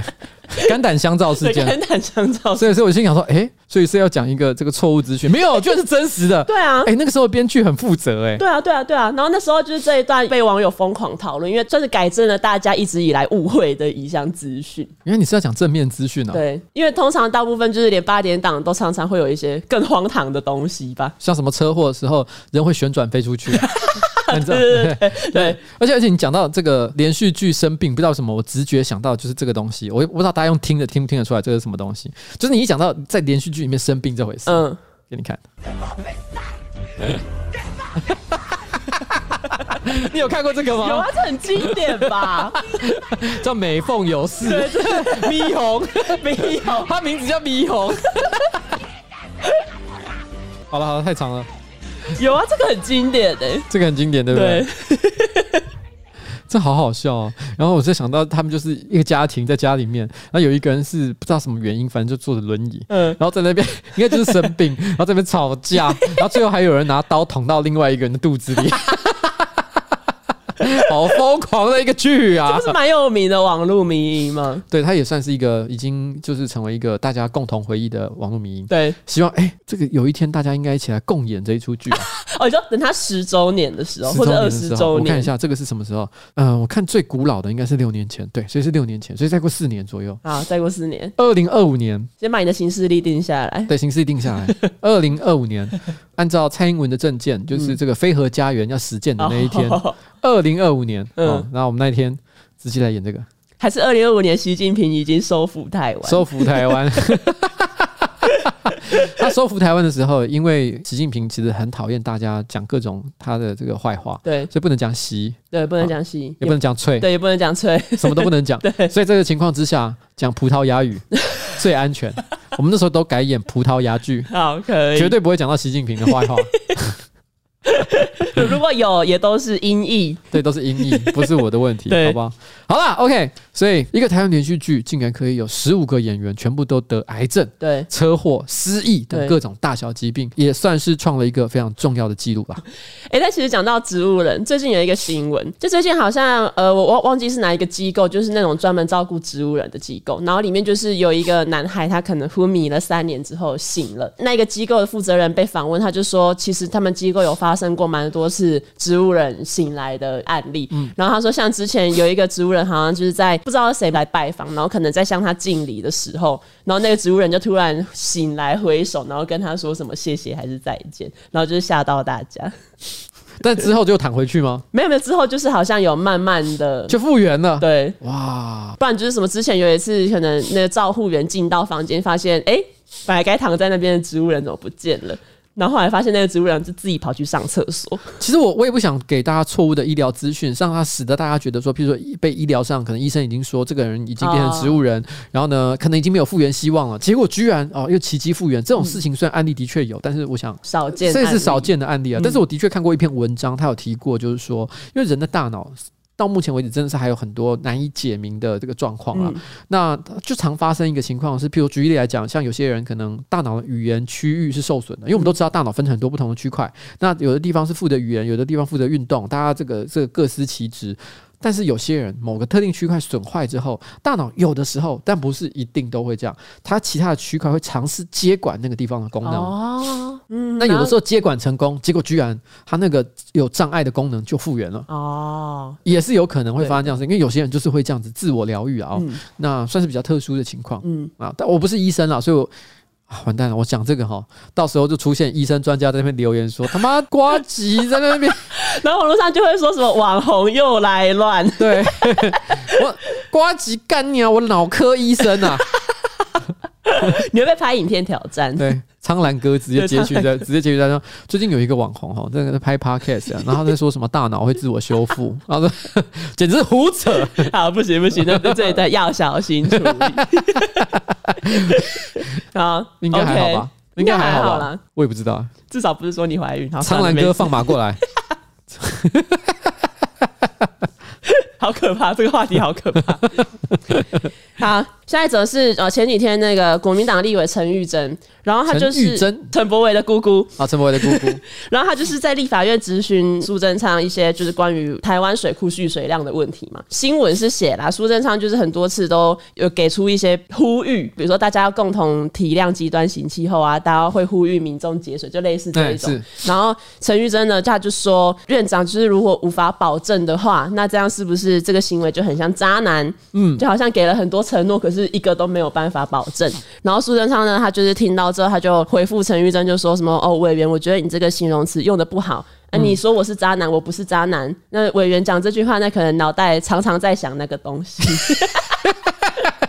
肝胆相照事件，肝胆相照。所以，所以我心想说，哎、欸，所以是要讲一个这个错误资讯，没有，居然是真实的。对啊，哎、欸，那个时候编剧很负责、欸，哎，对啊，对啊，对啊。然后那时候就是这一段被网友疯狂讨论，因为算是改正了大家一直以来误会的一项资讯。因为你是要讲正面资讯啊？对，因为通常大部分就是连八点档都常常会有一些更荒唐的东西吧，像什么车祸的时候人会旋转飞出去。啊对对对，对，而且而且你讲到这个连续剧生病，不知道什么，我直觉想到就是这个东西，我我不知道大家用听的听不听得出来这是什么东西，就是你一讲到在连续剧里面生病这回事，嗯，给你看，你有看过这个吗？有啊，这很经典吧？叫美凤有事，咪红咪红，他名字叫咪红。好了好了，太长了。有啊，这个很经典的，这个很经典，对不对？对这好好笑啊。然后我就想到，他们就是一个家庭在家里面，然后有一个人是不知道什么原因，反正就坐着轮椅，嗯，然后在那边 应该就是生病，然后在那边吵架，然后最后还有人拿刀捅到另外一个人的肚子里。好疯狂的一个剧啊！这不是蛮有名的网络迷因吗？对，它也算是一个已经就是成为一个大家共同回忆的网络迷因。对，希望哎、欸，这个有一天大家应该一起来共演这一出剧啊！哦，就等它十周年的时候，或者二十周年，我看一下这个是什么时候？嗯、呃，我看最古老的应该是六年前，对，所以是六年前，所以再过四年左右。好，再过四年，二零二五年，先把你的行事历定下来。对，行事历定下来，二零二五年，按照蔡英文的政见，就是这个非核家园要实践的那一天。嗯二零二五年，嗯，那我们那一天直接来演这个，还是二零二五年？习近平已经收复台湾，收复台湾。他收复台湾的时候，因为习近平其实很讨厌大家讲各种他的这个坏话，对，所以不能讲习，对，不能讲习，也不能讲脆，对，也不能讲脆，什么都不能讲，对。所以这个情况之下，讲葡萄牙语 最安全。我们那时候都改演葡萄牙剧，好，可以，绝对不会讲到习近平的坏话。如果有，也都是音译，对，都是音译，不是我的问题，好不好？好了，OK。所以一个台湾连续剧竟然可以有十五个演员全部都得癌症、对车祸、失忆等各种大小疾病，也算是创了一个非常重要的记录吧。哎，但其实讲到植物人，最近有一个新闻，就最近好像呃，我忘忘记是哪一个机构，就是那种专门照顾植物人的机构，然后里面就是有一个男孩，他可能昏迷了三年之后醒了。那个机构的负责人被访问，他就说，其实他们机构有发生过蛮多次植物人醒来的案例。嗯，然后他说，像之前有一个植物人，好像就是在。不知道谁来拜访，然后可能在向他敬礼的时候，然后那个植物人就突然醒来挥手，然后跟他说什么谢谢还是再见，然后就是吓到大家。但之后就躺回去吗？没有没有，之后就是好像有慢慢的就复原了。对，哇，不然就是什么？之前有一次可能那个照护员进到房间，发现哎，本来该躺在那边的植物人怎么不见了？然后后来发现那个植物人就自己跑去上厕所。其实我我也不想给大家错误的医疗资讯，让他使得大家觉得说，譬如说被医疗上可能医生已经说这个人已经变成植物人，哦、然后呢可能已经没有复原希望了。结果居然哦又奇迹复原，这种事情虽然案例的确有，但是我想少见，这是少见的案例啊。但是我的确看过一篇文章，他有提过，就是说因为人的大脑。到目前为止，真的是还有很多难以解明的这个状况啊。那就常发生一个情况是，譬如举例来讲，像有些人可能大脑的语言区域是受损的，因为我们都知道大脑分成很多不同的区块。那有的地方是负责语言，有的地方负责运动，大家这个这个各司其职。但是有些人某个特定区块损坏之后，大脑有的时候，但不是一定都会这样，它其他的区块会尝试接管那个地方的功能。哦，嗯，那有的时候接管成功，结果居然它那个有障碍的功能就复原了。哦，也是有可能会发生这样子，因为有些人就是会这样子自我疗愈啊。那算是比较特殊的情况。嗯啊，但我不是医生啦，所以我。完蛋了！我讲这个哈，到时候就出现医生专家在那边留言说他妈瓜吉在那边，然后网络上就会说什么网红又来乱，对，我瓜吉干你啊！我脑科医生啊，你会被拍影片挑战？对，苍兰哥直接截取在，直接截取在说，最近有一个网红哈，在在拍 podcast，然后在说什么大脑会自我修复，然后说 简直是胡扯。好，不行不行，那这一段要小心处理。好，应该还好吧？应该还好吧？我也不知道，至少不是说你怀孕。苍兰哥放马过来，好可怕！这个话题好可怕。好，下一则是呃前几天那个国民党立委陈玉珍，然后他就是陈柏伟的姑姑啊，陈柏伟的姑姑，然后他就是在立法院咨询苏贞昌一些就是关于台湾水库蓄水量的问题嘛。新闻是写啦，苏贞昌就是很多次都有给出一些呼吁，比如说大家要共同体谅极端型气候啊，大家会呼吁民众节水，就类似这一种。然后陈玉珍呢，他就说院长就是如果无法保证的话，那这样是不是这个行为就很像渣男？嗯，就好像给了很多承诺，可是。一个都没有办法保证。然后苏贞昌呢，他就是听到之后，他就回复陈玉珍，就说什么：“哦，委员，我觉得你这个形容词用的不好。那、你说我是渣男，我不是渣男。那委员讲这句话，那可能脑袋常常在想那个东西。”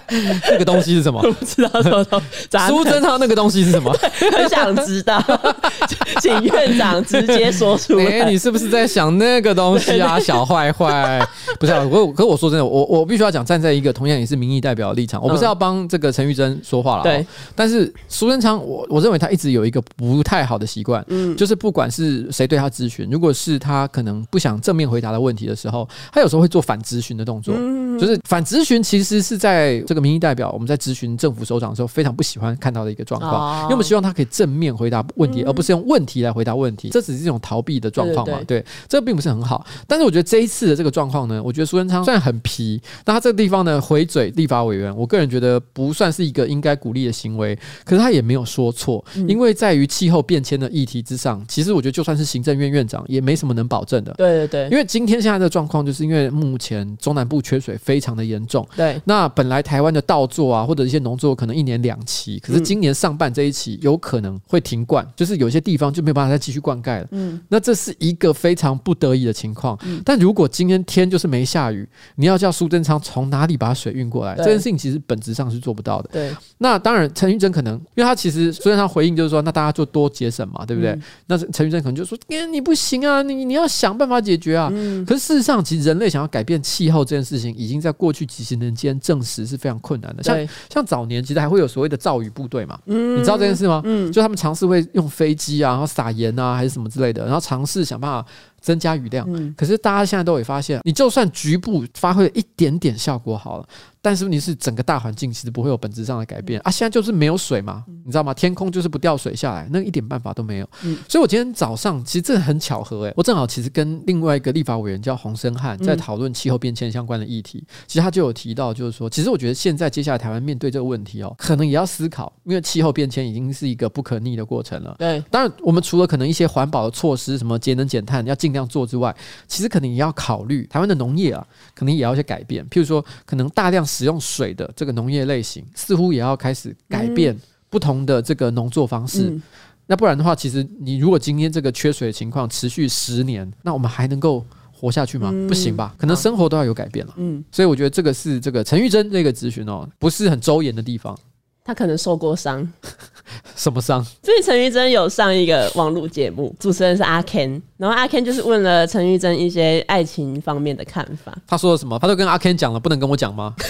那个东西是什么？我不知道什么东西。苏贞昌那个东西是什么？很想知道，请院长直接说出来。欸、你是不是在想那个东西啊，小坏坏？不是啊，我可是我说真的，我我必须要讲，站在一个同样也是民意代表的立场，我不是要帮这个陈玉珍说话了。对，但是苏贞昌，我我认为他一直有一个不太好的习惯，嗯，就是不管是谁对他咨询，如果是他可能不想正面回答的问题的时候，他有时候会做反咨询的动作，就是反咨询其实是在这个。民意代表，我们在咨询政府首长的时候，非常不喜欢看到的一个状况，因为我们希望他可以正面回答问题，而不是用问题来回答问题。这只是一种逃避的状况嘛？对，这并不是很好。但是我觉得这一次的这个状况呢，我觉得苏贞昌虽然很皮，但他这个地方呢回嘴立法委员，我个人觉得不算是一个应该鼓励的行为。可是他也没有说错，因为在于气候变迁的议题之上，其实我觉得就算是行政院院长也没什么能保证的。对对对，因为今天现在的状况，就是因为目前中南部缺水非常的严重。对，那本来台湾。的稻作啊，或者一些农作可能一年两期，可是今年上半这一期有可能会停灌，就是有些地方就没有办法再继续灌溉了。嗯，那这是一个非常不得已的情况。但如果今天天就是没下雨，你要叫苏贞昌从哪里把水运过来，这件事情其实本质上是做不到的。对，那当然陈玉珍可能，因为他其实苏贞昌回应就是说，那大家就多节省嘛，对不对？那陈玉珍可能就说，欸，你不行啊，你你要想办法解决啊。可是事实上，其实人类想要改变气候这件事情，已经在过去几十年间证实是非常困难的，像像早年其实还会有所谓的造雨部队嘛，嗯，你知道这件事吗？嗯，就他们尝试会用飞机啊，然后撒盐啊，还是什么之类的，然后尝试想办法。增加雨量，可是大家现在都会发现，你就算局部发挥了一点点效果好了，但是问题是整个大环境其实不会有本质上的改变啊！现在就是没有水嘛，你知道吗？天空就是不掉水下来，那一点办法都没有。所以我今天早上其实这很巧合诶，我正好其实跟另外一个立法委员叫洪生汉在讨论气候变迁相关的议题，其实他就有提到，就是说，其实我觉得现在接下来台湾面对这个问题哦，可能也要思考，因为气候变迁已经是一个不可逆的过程了。对，当然我们除了可能一些环保的措施，什么节能减碳要尽量做之外，其实可能也要考虑台湾的农业啊，可能也要一些改变。譬如说，可能大量使用水的这个农业类型，似乎也要开始改变不同的这个农作方式。嗯、那不然的话，其实你如果今天这个缺水的情况持续十年，那我们还能够活下去吗？嗯、不行吧？可能生活都要有改变了。嗯，所以我觉得这个是这个陈玉珍这个咨询哦，不是很周延的地方。他可能受过伤，什么伤？所以陈玉珍有上一个网络节目，主持人是阿 Ken，然后阿 Ken 就是问了陈玉珍一些爱情方面的看法。他说了什么？他都跟阿 Ken 讲了，不能跟我讲吗？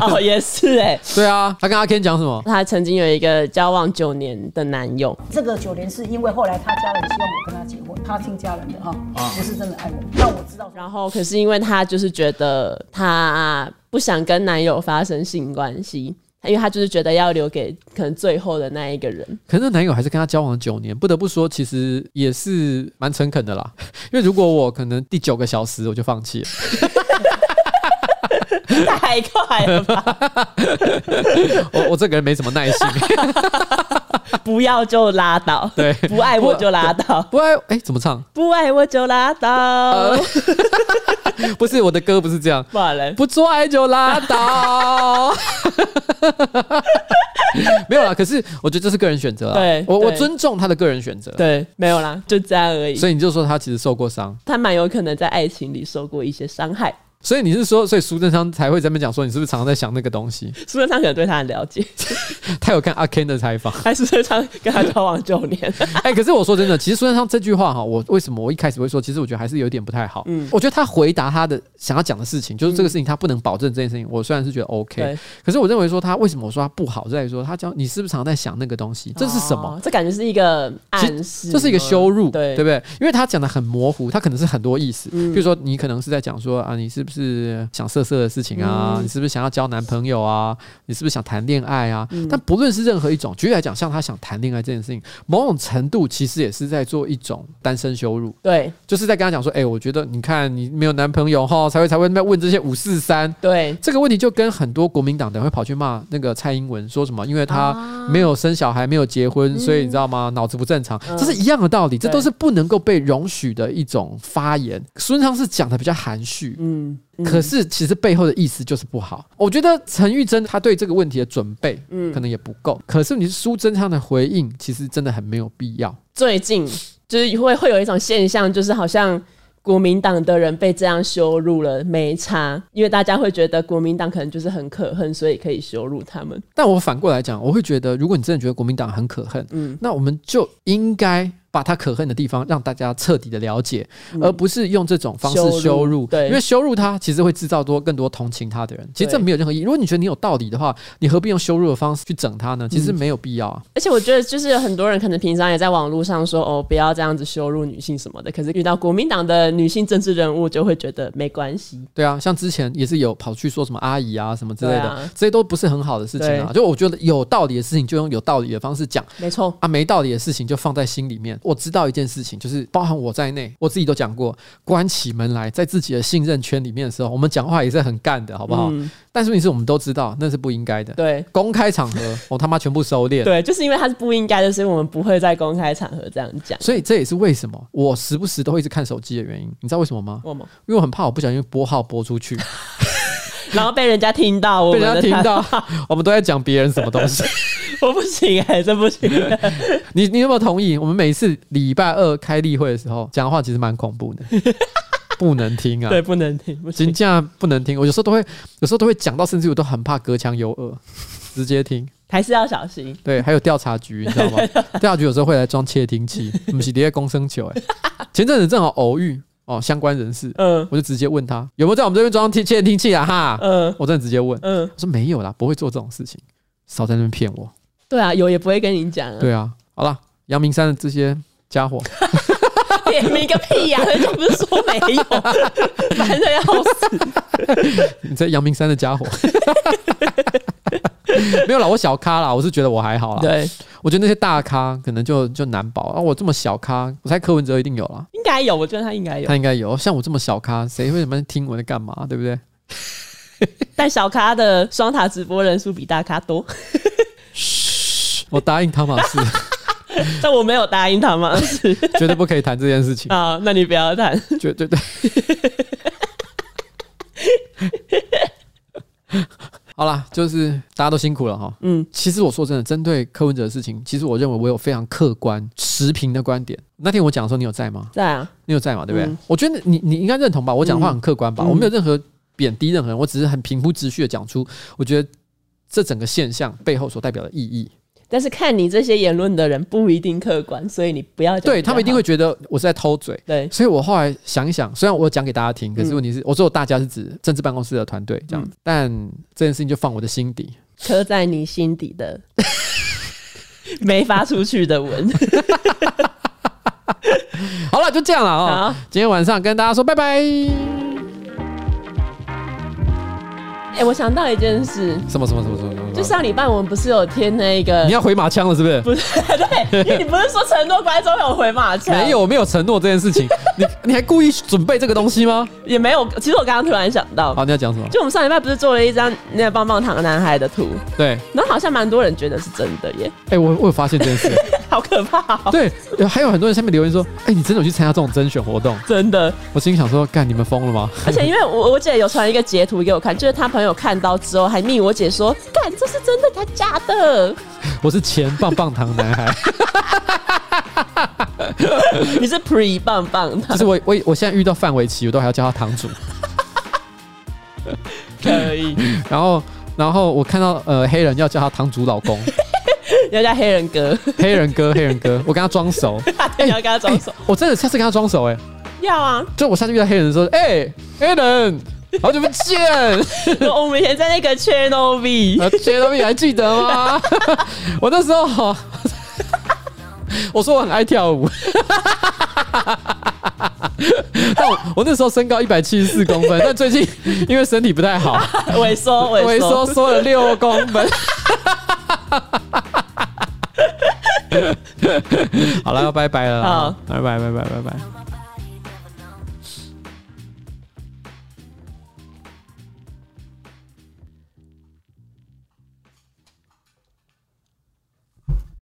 哦，也是哎、欸，对啊，他跟阿 Ken 讲什么？他曾经有一个交往九年的男友，这个九年是因为后来他家人希望我跟他结婚，他听家人的哈，不是真的爱我。那我知道，然后可是因为他就是觉得他不想跟男友发生性关系。因为他就是觉得要留给可能最后的那一个人，可是那男友还是跟他交往了九年，不得不说，其实也是蛮诚恳的啦。因为如果我可能第九个小时我就放弃了，太快了吧？我我这个人没什么耐心，不要就拉倒，对，不爱我就拉倒，不爱哎，怎么唱？不爱我就拉倒。呃不是我的歌，不是这样。不做爱就拉倒。没有啦，可是我觉得这是个人选择。对，我我尊重他的个人选择。对，没有啦，就这样而已。所以你就说他其实受过伤，他蛮有可能在爱情里受过一些伤害。所以你是说，所以苏贞昌才会在那边讲说，你是不是常常在想那个东西？苏贞昌可能对他很了解，他有看阿 Ken 的采访，还是苏贞昌跟他交往九年？哎、欸，可是我说真的，其实苏贞昌这句话哈，我为什么我一开始会说，其实我觉得还是有点不太好。嗯，我觉得他回答他的想要讲的事情，就是这个事情他不能保证这件事情。我虽然是觉得 OK，对可是我认为说他为什么我说他不好，在于说他讲你是不是常常在想那个东西？这是什么？哦、这感觉是一个暗示，这是一个羞辱，对对不对？因为他讲的很模糊，他可能是很多意思。嗯、比如说你可能是在讲说啊，你是不是想色色的事情啊？嗯、你是不是想要交男朋友啊？你是不是想谈恋爱啊？嗯、但不论是任何一种，举例来讲，像他想谈恋爱这件事情，某种程度其实也是在做一种单身羞辱。对，就是在跟他讲说，哎、欸，我觉得你看你没有男朋友哈，才会才会那问这些五四三。对，这个问题就跟很多国民党的人会跑去骂那个蔡英文，说什么？因为他没有生小孩，没有结婚，所以你知道吗？脑子不正常，这是一样的道理，这都是不能够被容许的一种发言。孙昌是讲的比较含蓄，嗯，可是其实背后的意思就是不好。我觉得陈玉珍她对这个问题的准备，嗯，可能也不够。可是你是苏贞昌的回应，其实真的很没有必要。最近就是会会有一种现象，就是好像。国民党的人被这样羞辱了，没差，因为大家会觉得国民党可能就是很可恨，所以可以羞辱他们。但我反过来讲，我会觉得，如果你真的觉得国民党很可恨，嗯，那我们就应该。把他可恨的地方让大家彻底的了解，嗯、而不是用这种方式羞辱。羞辱对，因为羞辱他其实会制造多更多同情他的人。其实这没有任何意义。如果你觉得你有道理的话，你何必用羞辱的方式去整他呢？其实没有必要啊。而且我觉得，就是有很多人可能平常也在网络上说哦，不要这样子羞辱女性什么的。可是遇到国民党的女性政治人物，就会觉得没关系。对啊，像之前也是有跑去说什么阿姨啊什么之类的，啊、这些都不是很好的事情啊。就我觉得有道理的事情就用有道理的方式讲，没错啊，没道理的事情就放在心里面。我知道一件事。情就是包含我在内，我自己都讲过，关起门来在自己的信任圈里面的时候，我们讲话也是很干的，好不好？嗯、但是问题是我们都知道那是不应该的。对，公开场合我他妈全部收敛。对，就是因为他是不应该的，所以我们不会在公开场合这样讲。所以这也是为什么我时不时都会一直看手机的原因。你知道为什么吗？为什么？因为我很怕我不小心拨号拨出去，然后被人家听到我，被人家听到，我们都在讲别人什么东西。我不行哎、欸，真不行。你你有没有同意？我们每一次礼拜二开例会的时候，讲的话其实蛮恐怖的，不能听啊。对，不能听，真的不能听。我有时候都会，有时候都会讲到，甚至我都很怕隔墙有耳，直接听还是要小心。对，还有调查局，你知道吗？调查局有时候会来装窃听器，我们是底下公生球哎。前阵子正好偶遇哦，相关人士，嗯，我就直接问他有没有在我们这边装窃窃听器啊？哈，嗯，我真的直接问，嗯，我说没有啦，不会做这种事情，少在那边骗我。对啊，有也不会跟你讲啊。对啊，好了，阳明山的这些家伙，点名个屁呀、啊！人家不是说没有，烦的要死。你在阳明山的家伙，没有啦，我小咖啦，我是觉得我还好啦。对，我觉得那些大咖可能就就难保啊。我这么小咖，我猜柯文哲一定有啦。应该有，我觉得他应该有，他应该有。像我这么小咖，谁会什么听我在干嘛？对不对？但小咖的双塔直播人数比大咖多。我答应汤马士，但我没有答应他吗？是，绝对不可以谈这件事情。啊，那你不要谈，绝对对。好啦，就是大家都辛苦了哈。嗯，其实我说真的，针对柯文哲的事情，其实我认为我有非常客观持平的观点。那天我讲的时候，你有在吗？在啊，你有在吗？对不对？嗯、我觉得你你应该认同吧。我讲话很客观吧？嗯、我没有任何贬低任何人，我只是很平铺直叙的讲出，我觉得这整个现象背后所代表的意义。但是看你这些言论的人不一定客观，所以你不要讲。对，他们一定会觉得我是在偷嘴。对，所以我后来想一想，虽然我讲给大家听，可是问题是，我说大家是指政治办公室的团队这样，但这件事情就放我的心底，刻在你心底的 没发出去的文。好了，就这样了啊！今天晚上跟大家说拜拜。哎，我想到一件事，什么什么什么什么什么？就上礼拜我们不是有贴那个？你要回马枪了是不是？不是，对，因为你不是说承诺观众有回马枪？没有，我没有承诺这件事情。你你还故意准备这个东西吗？也没有。其实我刚刚突然想到，好，你要讲什么？就我们上礼拜不是做了一张那个棒棒糖男孩的图？对，然后好像蛮多人觉得是真的耶。哎，我我有发现这件事，好可怕。对，还有很多人下面留言说，哎，你真的有去参加这种甄选活动？真的。我心里想说，干你们疯了吗？而且因为我我姐有传一个截图给我看，就是她朋友看到之后。还密我姐说，干，这是真的他假的？我是前棒棒糖男孩，你是 pre 棒棒糖。就是我我我现在遇到范玮琪，我都还要叫他堂主。可以。然后然后我看到呃黑人要叫他堂主老公，要叫黑人哥，黑人哥黑人哥，我跟他装熟，你要跟他装熟，我真的下次跟他装熟哎，要啊，就我下次遇到黑人的时候，哎，黑人。好久不见，我们以前在那个 Channel V，Channel V 还记得吗？我那时候，我说我很爱跳舞。但我我那时候身高一百七十四公分，但最近因为身体不太好，萎缩萎缩缩了六公分。好了，要拜拜了，好，拜拜拜拜拜拜。